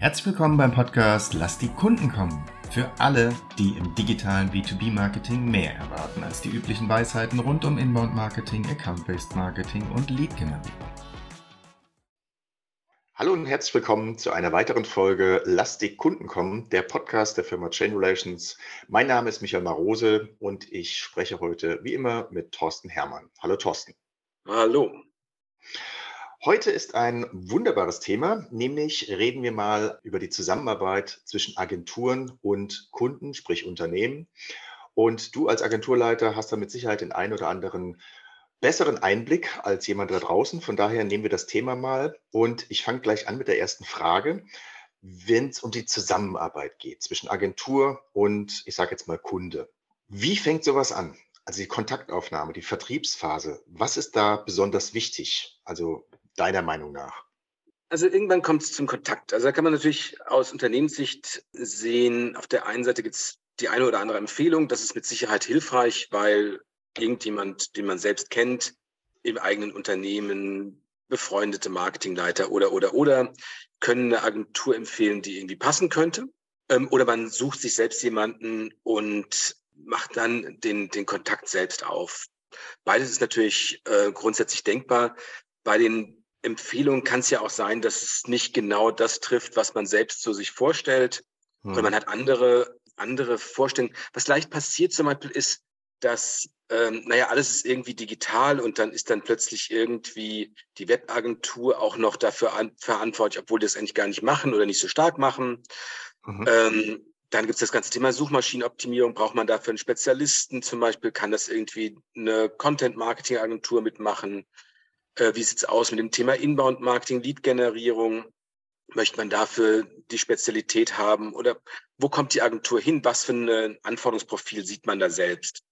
Herzlich willkommen beim Podcast Lass die Kunden kommen. Für alle, die im digitalen B2B-Marketing mehr erwarten als die üblichen Weisheiten rund um Inbound-Marketing, Account-Based Marketing und Lead-Generierung. Hallo und herzlich willkommen zu einer weiteren Folge Lass die Kunden kommen, der Podcast der Firma Chain Relations. Mein Name ist Michael Marose und ich spreche heute wie immer mit Thorsten Hermann. Hallo Thorsten. Hallo. Heute ist ein wunderbares Thema, nämlich reden wir mal über die Zusammenarbeit zwischen Agenturen und Kunden, sprich Unternehmen. Und du als Agenturleiter hast da mit Sicherheit den einen oder anderen besseren Einblick als jemand da draußen. Von daher nehmen wir das Thema mal und ich fange gleich an mit der ersten Frage. Wenn es um die Zusammenarbeit geht zwischen Agentur und, ich sage jetzt mal, Kunde, wie fängt sowas an? Also die Kontaktaufnahme, die Vertriebsphase, was ist da besonders wichtig? Also deiner Meinung nach? Also irgendwann kommt es zum Kontakt. Also da kann man natürlich aus Unternehmenssicht sehen, auf der einen Seite gibt es die eine oder andere Empfehlung. Das ist mit Sicherheit hilfreich, weil irgendjemand, den man selbst kennt, im eigenen Unternehmen, befreundete Marketingleiter oder, oder, oder, können eine Agentur empfehlen, die irgendwie passen könnte. Ähm, oder man sucht sich selbst jemanden und macht dann den, den Kontakt selbst auf. Beides ist natürlich äh, grundsätzlich denkbar. Bei den Empfehlung kann es ja auch sein, dass es nicht genau das trifft, was man selbst so sich vorstellt, hm. sondern man hat andere, andere Vorstellungen. Was leicht passiert zum Beispiel ist, dass, ähm, naja, alles ist irgendwie digital und dann ist dann plötzlich irgendwie die Webagentur auch noch dafür an, verantwortlich, obwohl die das eigentlich gar nicht machen oder nicht so stark machen. Mhm. Ähm, dann gibt es das ganze Thema Suchmaschinenoptimierung. Braucht man dafür einen Spezialisten zum Beispiel? Kann das irgendwie eine Content-Marketing-Agentur mitmachen? Äh, wie sieht's aus mit dem Thema Inbound-Marketing, Lead-Generierung? Möchte man dafür die Spezialität haben? Oder wo kommt die Agentur hin? Was für ein Anforderungsprofil sieht man da selbst?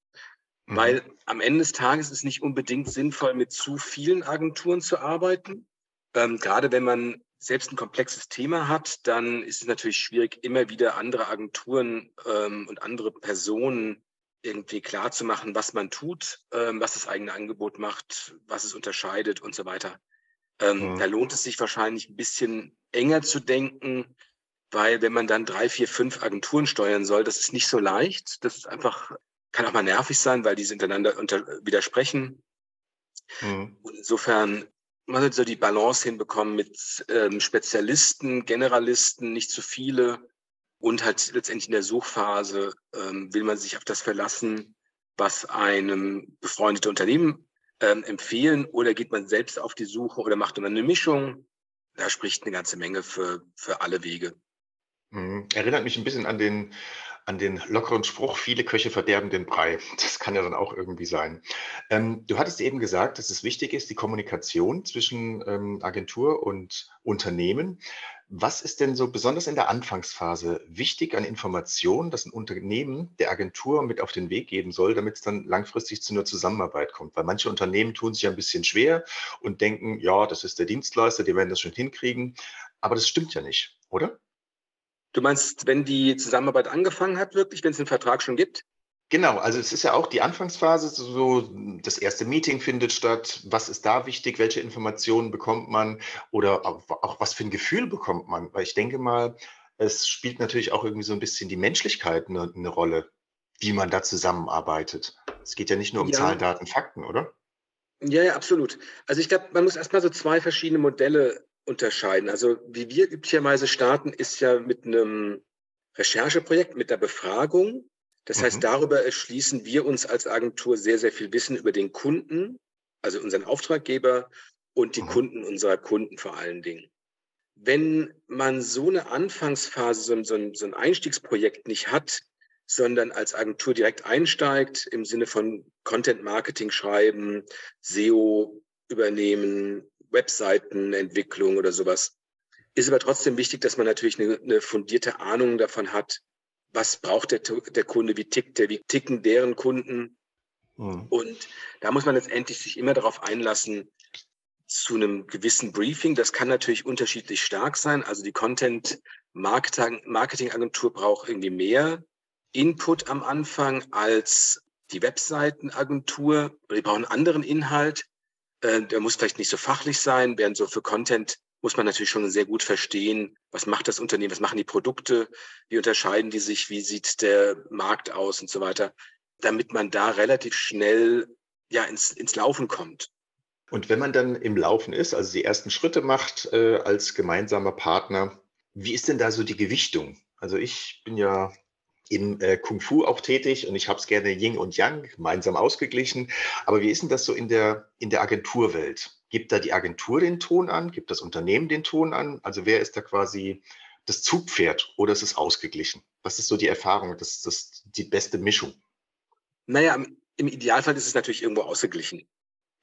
Mhm. Weil am Ende des Tages ist es nicht unbedingt sinnvoll, mit zu vielen Agenturen zu arbeiten. Ähm, gerade wenn man selbst ein komplexes Thema hat, dann ist es natürlich schwierig, immer wieder andere Agenturen ähm, und andere Personen irgendwie klar zu machen, was man tut, ähm, was das eigene Angebot macht, was es unterscheidet und so weiter. Ähm, mhm. Da lohnt es sich wahrscheinlich ein bisschen enger zu denken, weil wenn man dann drei, vier, fünf Agenturen steuern soll, das ist nicht so leicht. Das ist einfach, kann auch mal nervig sein, weil die hintereinander unter, widersprechen. Mhm. insofern man sollte so die Balance hinbekommen mit ähm, Spezialisten, Generalisten, nicht zu viele und halt letztendlich in der Suchphase ähm, will man sich auf das verlassen, was einem befreundete Unternehmen ähm, empfehlen oder geht man selbst auf die Suche oder macht man eine Mischung. Da spricht eine ganze Menge für, für alle Wege. Mhm. Erinnert mich ein bisschen an den, an den lockeren Spruch, viele Köche verderben den Brei. Das kann ja dann auch irgendwie sein. Ähm, du hattest eben gesagt, dass es wichtig ist, die Kommunikation zwischen ähm, Agentur und Unternehmen. Was ist denn so besonders in der Anfangsphase wichtig an Informationen, dass ein Unternehmen der Agentur mit auf den Weg geben soll, damit es dann langfristig zu einer Zusammenarbeit kommt? Weil manche Unternehmen tun sich ein bisschen schwer und denken, ja, das ist der Dienstleister, die werden das schon hinkriegen. Aber das stimmt ja nicht, oder? Du meinst, wenn die Zusammenarbeit angefangen hat, wirklich, wenn es einen Vertrag schon gibt? Genau, also es ist ja auch die Anfangsphase, so das erste Meeting findet statt. Was ist da wichtig? Welche Informationen bekommt man? Oder auch, auch was für ein Gefühl bekommt man? Weil ich denke mal, es spielt natürlich auch irgendwie so ein bisschen die Menschlichkeit eine, eine Rolle, wie man da zusammenarbeitet. Es geht ja nicht nur um ja. Zahlen, Daten, Fakten, oder? Ja, ja, absolut. Also ich glaube, man muss erstmal so zwei verschiedene Modelle unterscheiden. Also wie wir üblicherweise starten, ist ja mit einem Rechercheprojekt, mit der Befragung das mhm. heißt, darüber erschließen wir uns als Agentur sehr, sehr viel Wissen über den Kunden, also unseren Auftraggeber und die mhm. Kunden unserer Kunden vor allen Dingen. Wenn man so eine Anfangsphase, so ein, so so ein Einstiegsprojekt nicht hat, sondern als Agentur direkt einsteigt im Sinne von Content Marketing schreiben, SEO übernehmen, Webseitenentwicklung oder sowas, ist aber trotzdem wichtig, dass man natürlich eine, eine fundierte Ahnung davon hat, was braucht der, der Kunde, wie tickt der, wie ticken deren Kunden. Mhm. Und da muss man letztendlich sich immer darauf einlassen, zu einem gewissen Briefing. Das kann natürlich unterschiedlich stark sein. Also die Content Marketing Agentur braucht irgendwie mehr Input am Anfang als die Webseitenagentur. Die brauchen einen anderen Inhalt. Äh, der muss vielleicht nicht so fachlich sein, während so für Content muss man natürlich schon sehr gut verstehen, was macht das Unternehmen, was machen die Produkte, wie unterscheiden die sich, wie sieht der Markt aus und so weiter, damit man da relativ schnell ja ins, ins Laufen kommt. Und wenn man dann im Laufen ist, also die ersten Schritte macht äh, als gemeinsamer Partner, wie ist denn da so die Gewichtung? Also ich bin ja im äh, Kung Fu auch tätig und ich habe es gerne Yin und Yang gemeinsam ausgeglichen. Aber wie ist denn das so in der, in der Agenturwelt? Gibt da die Agentur den Ton an? Gibt das Unternehmen den Ton an? Also wer ist da quasi das Zugpferd oder ist es ausgeglichen? Was ist so die Erfahrung? Das ist die beste Mischung. Naja, im Idealfall ist es natürlich irgendwo ausgeglichen.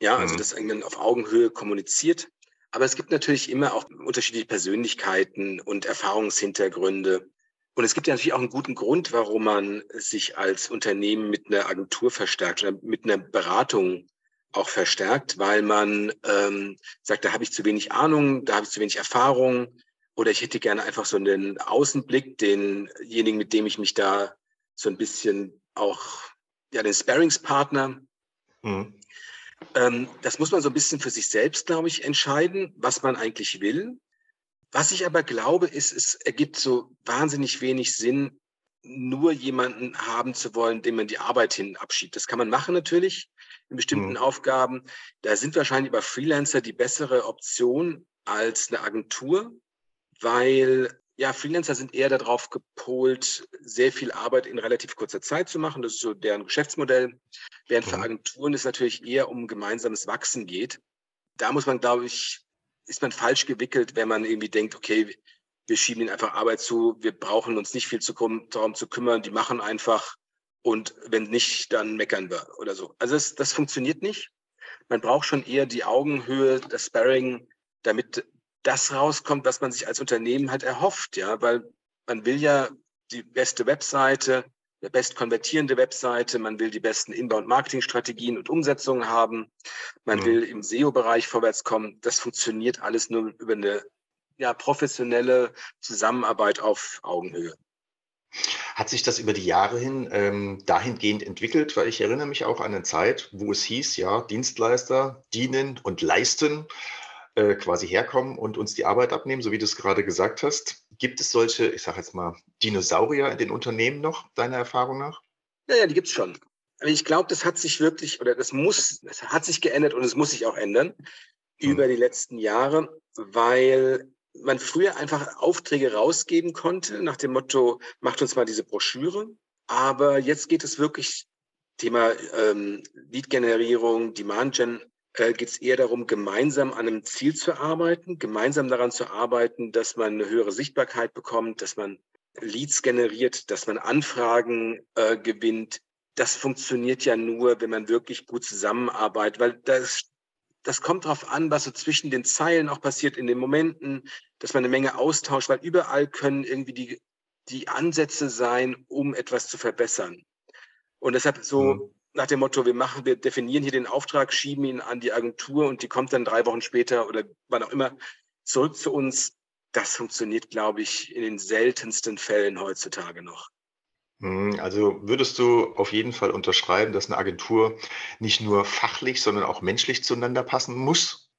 Ja, also mhm. dass man auf Augenhöhe kommuniziert. Aber es gibt natürlich immer auch unterschiedliche Persönlichkeiten und Erfahrungshintergründe. Und es gibt ja natürlich auch einen guten Grund, warum man sich als Unternehmen mit einer Agentur verstärkt oder mit einer Beratung auch verstärkt, weil man ähm, sagt, da habe ich zu wenig Ahnung, da habe ich zu wenig Erfahrung oder ich hätte gerne einfach so einen Außenblick, denjenigen, mit dem ich mich da so ein bisschen auch, ja, den Sparringspartner. Mhm. Ähm, das muss man so ein bisschen für sich selbst, glaube ich, entscheiden, was man eigentlich will. Was ich aber glaube, ist, es ergibt so wahnsinnig wenig Sinn, nur jemanden haben zu wollen, dem man die Arbeit hin abschiebt. Das kann man machen natürlich in bestimmten mhm. Aufgaben. Da sind wahrscheinlich aber Freelancer die bessere Option als eine Agentur, weil ja, Freelancer sind eher darauf gepolt, sehr viel Arbeit in relativ kurzer Zeit zu machen. Das ist so deren Geschäftsmodell. Während mhm. für Agenturen es natürlich eher um gemeinsames Wachsen geht. Da muss man, glaube ich, ist man falsch gewickelt, wenn man irgendwie denkt, okay, wir schieben ihnen einfach Arbeit zu, wir brauchen uns nicht viel zu, darum zu kümmern, die machen einfach und wenn nicht, dann meckern wir oder so. Also das, das funktioniert nicht. Man braucht schon eher die Augenhöhe, das Sparring, damit das rauskommt, was man sich als Unternehmen halt erhofft, ja, weil man will ja die beste Webseite, der best konvertierende Webseite, man will die besten Inbound-Marketing-Strategien und Umsetzungen haben, man mhm. will im SEO-Bereich vorwärts kommen. Das funktioniert alles nur über eine ja, professionelle Zusammenarbeit auf Augenhöhe. Hat sich das über die Jahre hin ähm, dahingehend entwickelt? Weil ich erinnere mich auch an eine Zeit, wo es hieß, ja, Dienstleister dienen und leisten, äh, quasi herkommen und uns die Arbeit abnehmen, so wie du es gerade gesagt hast. Gibt es solche, ich sage jetzt mal, Dinosaurier in den Unternehmen noch, deiner Erfahrung nach? Ja, ja, die gibt es schon. Aber ich glaube, das hat sich wirklich, oder das muss, das hat sich geändert und es muss sich auch ändern hm. über die letzten Jahre, weil man früher einfach Aufträge rausgeben konnte nach dem Motto, macht uns mal diese Broschüre. Aber jetzt geht es wirklich Thema ähm, Lead-Generierung, Demand-Gen, äh, geht es eher darum, gemeinsam an einem Ziel zu arbeiten, gemeinsam daran zu arbeiten, dass man eine höhere Sichtbarkeit bekommt, dass man Leads generiert, dass man Anfragen äh, gewinnt. Das funktioniert ja nur, wenn man wirklich gut zusammenarbeitet, weil das, das kommt darauf an, was so zwischen den Zeilen auch passiert in den Momenten, dass man eine Menge austauscht, weil überall können irgendwie die, die Ansätze sein, um etwas zu verbessern. Und deshalb so, mhm nach dem Motto, wir machen, wir definieren hier den Auftrag, schieben ihn an die Agentur und die kommt dann drei Wochen später oder wann auch immer zurück zu uns. Das funktioniert, glaube ich, in den seltensten Fällen heutzutage noch. Hm, also würdest du auf jeden Fall unterschreiben, dass eine Agentur nicht nur fachlich, sondern auch menschlich zueinander passen muss?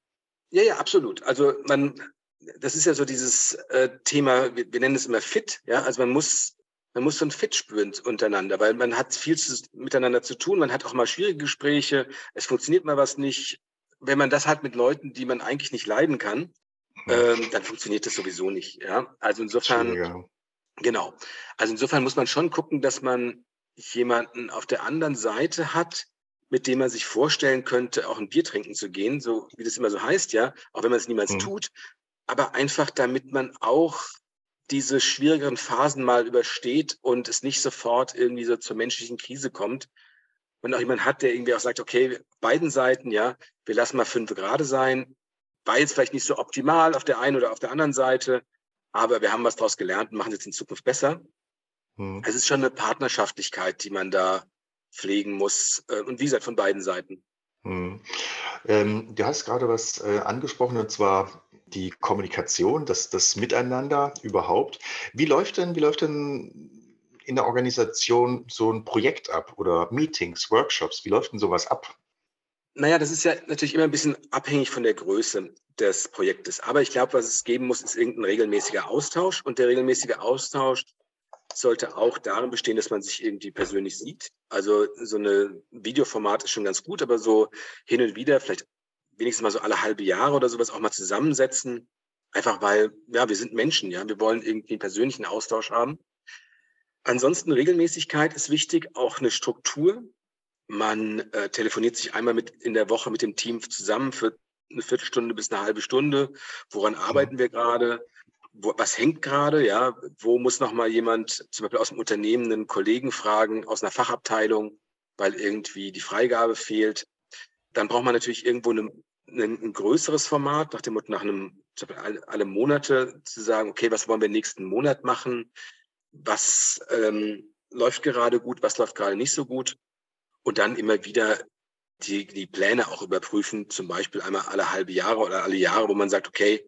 Ja, ja, absolut. Also man, das ist ja so dieses äh, Thema, wir, wir nennen es immer fit, ja, also man muss man muss so ein Fit spüren untereinander, weil man hat viel zu, miteinander zu tun, man hat auch mal schwierige Gespräche, es funktioniert mal was nicht. Wenn man das hat mit Leuten, die man eigentlich nicht leiden kann, ähm, dann funktioniert das sowieso nicht. Ja? Also insofern, genau. Also insofern muss man schon gucken, dass man jemanden auf der anderen Seite hat, mit dem man sich vorstellen könnte, auch ein Bier trinken zu gehen, so wie das immer so heißt, ja, auch wenn man es niemals mhm. tut, aber einfach damit man auch diese schwierigeren Phasen mal übersteht und es nicht sofort irgendwie so zur menschlichen Krise kommt. Und auch jemand hat, der irgendwie auch sagt, okay, beiden Seiten, ja, wir lassen mal fünf Grade sein. War jetzt vielleicht nicht so optimal auf der einen oder auf der anderen Seite, aber wir haben was daraus gelernt und machen es jetzt in Zukunft besser. Mhm. Es ist schon eine Partnerschaftlichkeit, die man da pflegen muss. Äh, und wie gesagt, von beiden Seiten. Mhm. Ähm, du hast gerade was äh, angesprochen, und zwar die Kommunikation, das, das Miteinander überhaupt. Wie läuft denn, wie läuft denn in der Organisation so ein Projekt ab oder Meetings, Workshops? Wie läuft denn sowas ab? Naja, das ist ja natürlich immer ein bisschen abhängig von der Größe des Projektes. Aber ich glaube, was es geben muss, ist irgendein regelmäßiger Austausch. Und der regelmäßige Austausch sollte auch darin bestehen, dass man sich irgendwie persönlich sieht. Also so eine Videoformat ist schon ganz gut, aber so hin und wieder, vielleicht wenigstens mal so alle halbe Jahre oder sowas auch mal zusammensetzen. Einfach weil, ja, wir sind Menschen, ja. Wir wollen irgendwie einen persönlichen Austausch haben. Ansonsten Regelmäßigkeit ist wichtig, auch eine Struktur. Man äh, telefoniert sich einmal mit in der Woche mit dem Team zusammen für eine Viertelstunde bis eine halbe Stunde. Woran mhm. arbeiten wir gerade? Wo, was hängt gerade? Ja, wo muss noch mal jemand, zum Beispiel aus dem Unternehmen, einen Kollegen fragen aus einer Fachabteilung, weil irgendwie die Freigabe fehlt? Dann braucht man natürlich irgendwo eine, ein, ein größeres Format, nach dem Motto, nach einem, alle, alle Monate zu sagen, okay, was wollen wir nächsten Monat machen? Was ähm, läuft gerade gut? Was läuft gerade nicht so gut? Und dann immer wieder die, die Pläne auch überprüfen, zum Beispiel einmal alle halbe Jahre oder alle Jahre, wo man sagt, okay,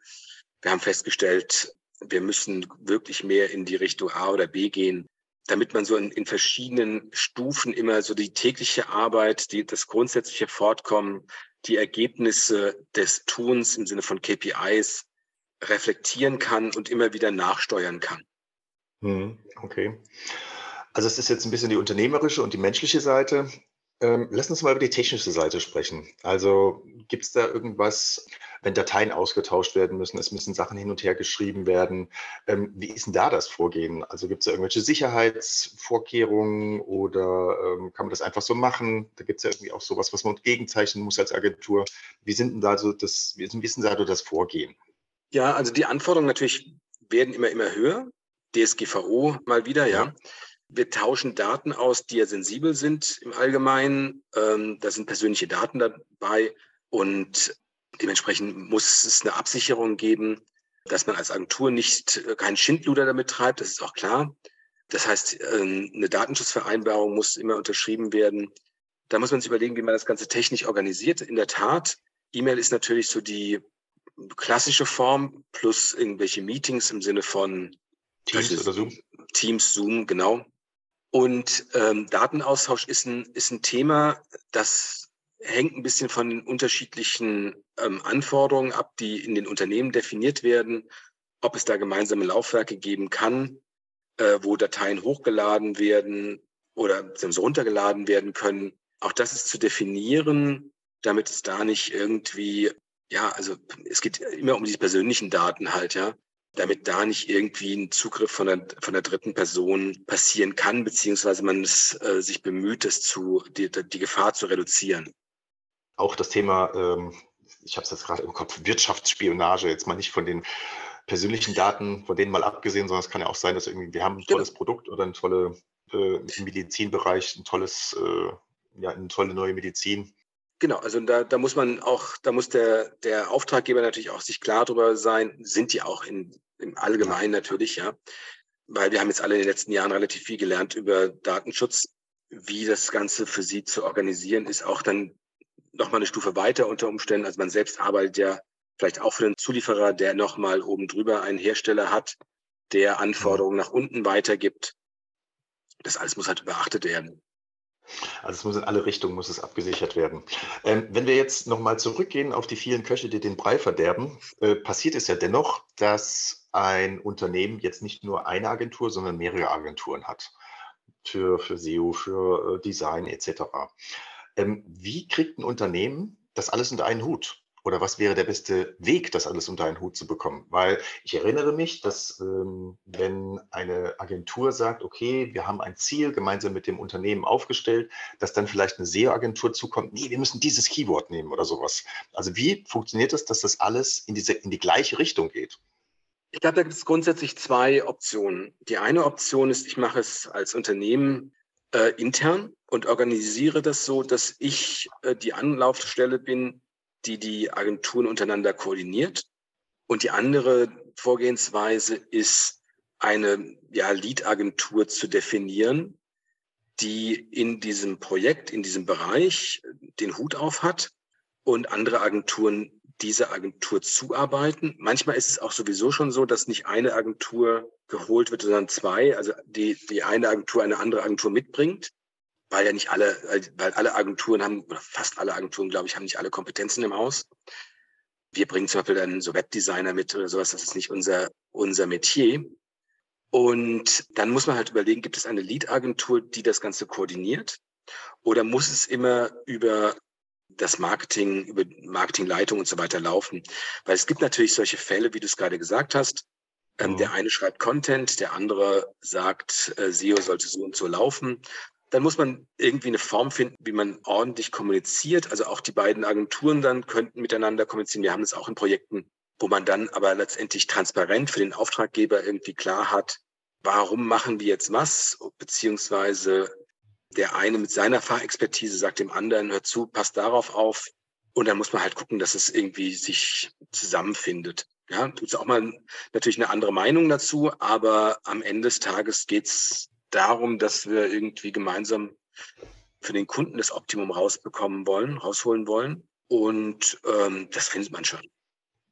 wir haben festgestellt, wir müssen wirklich mehr in die Richtung A oder B gehen, damit man so in, in verschiedenen Stufen immer so die tägliche Arbeit, die, das grundsätzliche Fortkommen, die Ergebnisse des Tuns im Sinne von KPIs reflektieren kann und immer wieder nachsteuern kann. Hm, okay. Also es ist jetzt ein bisschen die unternehmerische und die menschliche Seite. Ähm, lass uns mal über die technische Seite sprechen. Also gibt es da irgendwas, wenn Dateien ausgetauscht werden müssen, es müssen Sachen hin und her geschrieben werden. Ähm, wie ist denn da das Vorgehen? Also gibt es da irgendwelche Sicherheitsvorkehrungen oder ähm, kann man das einfach so machen? Da gibt es ja irgendwie auch sowas, was man gegenzeichnen muss als Agentur. Wie sind denn da so das, wie ist denn da so das Vorgehen? Ja, also die Anforderungen natürlich werden immer, immer höher. DSGVO mal wieder, ja. ja. Wir tauschen Daten aus, die ja sensibel sind im Allgemeinen. Ähm, da sind persönliche Daten dabei und dementsprechend muss es eine Absicherung geben, dass man als Agentur nicht äh, keinen Schindluder damit treibt. Das ist auch klar. Das heißt, ähm, eine Datenschutzvereinbarung muss immer unterschrieben werden. Da muss man sich überlegen, wie man das Ganze technisch organisiert. In der Tat, E-Mail ist natürlich so die klassische Form plus irgendwelche Meetings im Sinne von Teams oder Zoom. Teams, Zoom, genau. Und ähm, Datenaustausch ist ein, ist ein Thema, das hängt ein bisschen von den unterschiedlichen ähm, Anforderungen ab, die in den Unternehmen definiert werden, ob es da gemeinsame Laufwerke geben kann, äh, wo Dateien hochgeladen werden oder so runtergeladen werden können. Auch das ist zu definieren, damit es da nicht irgendwie, ja, also es geht immer um diese persönlichen Daten halt, ja damit da nicht irgendwie ein Zugriff von der, von der dritten Person passieren kann, beziehungsweise man es äh, sich bemüht, das zu, die, die Gefahr zu reduzieren. Auch das Thema, ähm, ich habe es jetzt gerade im Kopf, Wirtschaftsspionage, jetzt mal nicht von den persönlichen Daten, von denen mal abgesehen, sondern es kann ja auch sein, dass irgendwie wir haben ein tolles Produkt oder ein tolle äh, im Medizinbereich, ein tolles, äh, ja, eine tolle neue Medizin Genau, also da, da muss man auch, da muss der, der Auftraggeber natürlich auch sich klar darüber sein, sind die auch in, im Allgemeinen natürlich, ja. Weil wir haben jetzt alle in den letzten Jahren relativ viel gelernt über Datenschutz. Wie das Ganze für sie zu organisieren, ist auch dann nochmal eine Stufe weiter unter Umständen. Also man selbst arbeitet ja vielleicht auch für den Zulieferer, der nochmal oben drüber einen Hersteller hat, der Anforderungen nach unten weitergibt. Das alles muss halt beachtet werden. Also es muss in alle Richtungen muss es abgesichert werden. Ähm, wenn wir jetzt nochmal zurückgehen auf die vielen Köche, die den Brei verderben, äh, passiert es ja dennoch, dass ein Unternehmen jetzt nicht nur eine Agentur, sondern mehrere Agenturen hat. Für, für SEO, für äh, Design etc. Ähm, wie kriegt ein Unternehmen das alles unter einen Hut? Oder was wäre der beste Weg, das alles unter einen Hut zu bekommen? Weil ich erinnere mich, dass ähm, wenn eine Agentur sagt, okay, wir haben ein Ziel gemeinsam mit dem Unternehmen aufgestellt, dass dann vielleicht eine SEO-Agentur zukommt, nee, wir müssen dieses Keyword nehmen oder sowas. Also wie funktioniert es, dass das alles in, diese, in die gleiche Richtung geht? Ich glaube, da gibt es grundsätzlich zwei Optionen. Die eine Option ist, ich mache es als Unternehmen äh, intern und organisiere das so, dass ich äh, die Anlaufstelle bin die die Agenturen untereinander koordiniert. Und die andere Vorgehensweise ist, eine ja, Lead-Agentur zu definieren, die in diesem Projekt, in diesem Bereich den Hut auf hat und andere Agenturen dieser Agentur zuarbeiten. Manchmal ist es auch sowieso schon so, dass nicht eine Agentur geholt wird, sondern zwei, also die, die eine Agentur eine andere Agentur mitbringt. Weil ja nicht alle, weil alle Agenturen haben, oder fast alle Agenturen, glaube ich, haben nicht alle Kompetenzen im Haus. Wir bringen zum Beispiel dann so Webdesigner mit oder sowas, das ist nicht unser, unser Metier. Und dann muss man halt überlegen, gibt es eine Lead-Agentur, die das Ganze koordiniert? Oder muss es immer über das Marketing, über Marketingleitung und so weiter laufen? Weil es gibt natürlich solche Fälle, wie du es gerade gesagt hast. Ähm, Der eine schreibt Content, der andere sagt, äh, SEO sollte so und so laufen. Dann muss man irgendwie eine Form finden, wie man ordentlich kommuniziert. Also auch die beiden Agenturen dann könnten miteinander kommunizieren. Wir haben das auch in Projekten, wo man dann aber letztendlich transparent für den Auftraggeber irgendwie klar hat, warum machen wir jetzt was, beziehungsweise der eine mit seiner Fachexpertise sagt dem anderen, hör zu, passt darauf auf. Und dann muss man halt gucken, dass es irgendwie sich zusammenfindet. Ja, tut es auch mal natürlich eine andere Meinung dazu, aber am Ende des Tages geht's darum, dass wir irgendwie gemeinsam für den Kunden das Optimum rausbekommen wollen, rausholen wollen. Und ähm, das findet man schon.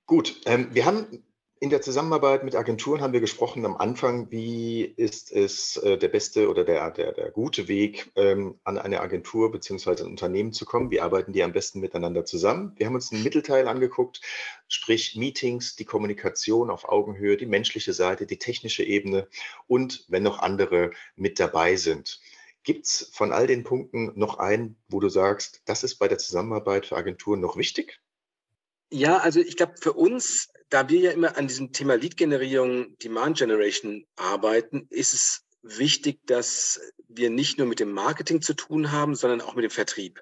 Gut, ähm, wir haben in der Zusammenarbeit mit Agenturen haben wir gesprochen am Anfang, wie ist es äh, der beste oder der, der, der gute Weg, ähm, an eine Agentur bzw. ein Unternehmen zu kommen? Wie arbeiten die am besten miteinander zusammen? Wir haben uns einen Mittelteil angeguckt, sprich Meetings, die Kommunikation auf Augenhöhe, die menschliche Seite, die technische Ebene und wenn noch andere mit dabei sind. Gibt es von all den Punkten noch einen, wo du sagst, das ist bei der Zusammenarbeit für Agenturen noch wichtig? Ja, also ich glaube, für uns da wir ja immer an diesem Thema Lead-Generierung, Demand Generation arbeiten, ist es wichtig, dass wir nicht nur mit dem Marketing zu tun haben, sondern auch mit dem Vertrieb.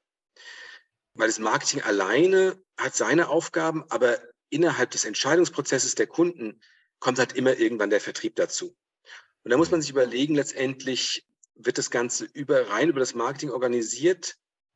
Weil das Marketing alleine hat seine Aufgaben, aber innerhalb des Entscheidungsprozesses der Kunden kommt halt immer irgendwann der Vertrieb dazu. Und da muss man sich überlegen, letztendlich wird das Ganze über, rein über das Marketing organisiert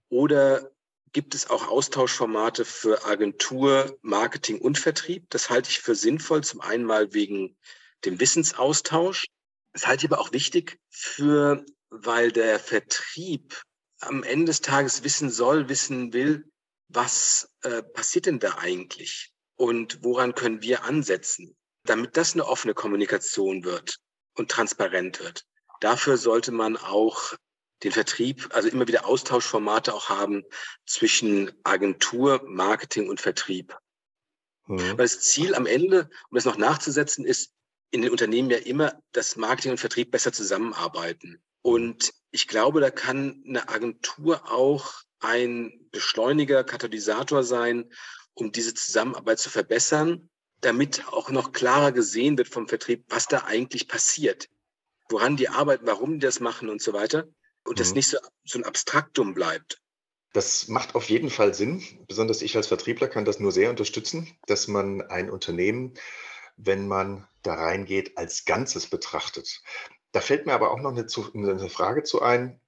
oder gibt es auch Austauschformate für Agentur, Marketing und Vertrieb. Das halte ich für sinnvoll, zum einen mal wegen dem Wissensaustausch. Das halte ich aber auch wichtig für, weil der Vertrieb am Ende des Tages wissen soll, wissen will, was äh, passiert denn da eigentlich und woran können wir ansetzen, damit das eine offene Kommunikation wird und transparent wird. Dafür sollte man auch den Vertrieb, also immer wieder Austauschformate auch haben zwischen Agentur, Marketing und Vertrieb. Mhm. Weil das Ziel am Ende, um das noch nachzusetzen, ist in den Unternehmen ja immer, dass Marketing und Vertrieb besser zusammenarbeiten. Und ich glaube, da kann eine Agentur auch ein Beschleuniger, Katalysator sein, um diese Zusammenarbeit zu verbessern, damit auch noch klarer gesehen wird vom Vertrieb, was da eigentlich passiert, woran die arbeiten, warum die das machen und so weiter und mhm. das nicht so, so ein Abstraktum bleibt. Das macht auf jeden Fall Sinn. Besonders ich als Vertriebler kann das nur sehr unterstützen, dass man ein Unternehmen, wenn man da reingeht, als Ganzes betrachtet. Da fällt mir aber auch noch eine, eine Frage zu ein.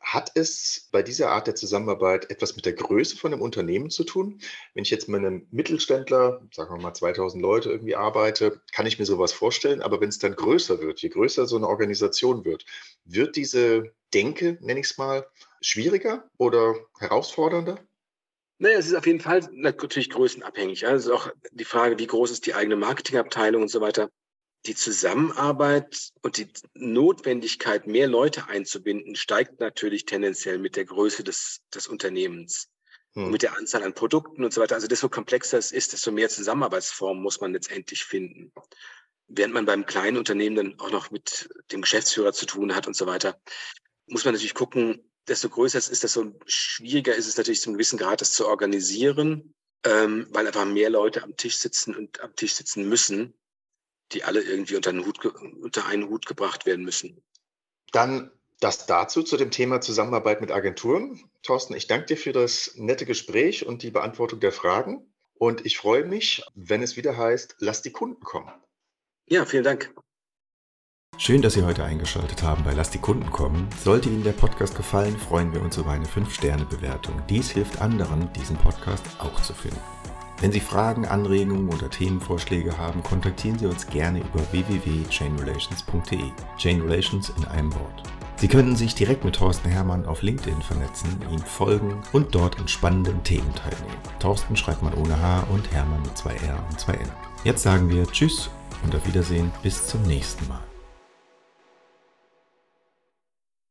Hat es bei dieser Art der Zusammenarbeit etwas mit der Größe von einem Unternehmen zu tun? Wenn ich jetzt mit einem Mittelständler, sagen wir mal 2000 Leute irgendwie arbeite, kann ich mir sowas vorstellen. Aber wenn es dann größer wird, je größer so eine Organisation wird, wird diese Denke, nenne ich es mal, schwieriger oder herausfordernder? Naja, es ist auf jeden Fall natürlich größenabhängig. Also auch die Frage, wie groß ist die eigene Marketingabteilung und so weiter die Zusammenarbeit und die Notwendigkeit, mehr Leute einzubinden, steigt natürlich tendenziell mit der Größe des, des Unternehmens hm. und mit der Anzahl an Produkten und so weiter. Also desto komplexer es ist, desto mehr Zusammenarbeitsformen muss man letztendlich finden. Während man beim kleinen Unternehmen dann auch noch mit dem Geschäftsführer zu tun hat und so weiter, muss man natürlich gucken, desto größer es ist, desto schwieriger ist es natürlich zum gewissen Grad, das zu organisieren, ähm, weil einfach mehr Leute am Tisch sitzen und am Tisch sitzen müssen die alle irgendwie unter einen Hut, unter einen Hut gebracht werden müssen. Dann das dazu zu dem Thema Zusammenarbeit mit Agenturen. Thorsten, ich danke dir für das nette Gespräch und die Beantwortung der Fragen. Und ich freue mich, wenn es wieder heißt, lass die Kunden kommen. Ja, vielen Dank. Schön, dass Sie heute eingeschaltet haben bei Lass die Kunden kommen. Sollte Ihnen der Podcast gefallen, freuen wir uns über eine 5-Sterne-Bewertung. Dies hilft anderen, diesen Podcast auch zu finden. Wenn Sie Fragen, Anregungen oder Themenvorschläge haben, kontaktieren Sie uns gerne über www.chainrelations.de. Chain Relations in einem Wort. Sie könnten sich direkt mit Thorsten Hermann auf LinkedIn vernetzen, ihm folgen und dort an spannenden Themen teilnehmen. Thorsten schreibt man ohne H und Hermann mit zwei R und zwei N. Jetzt sagen wir Tschüss und auf Wiedersehen bis zum nächsten Mal.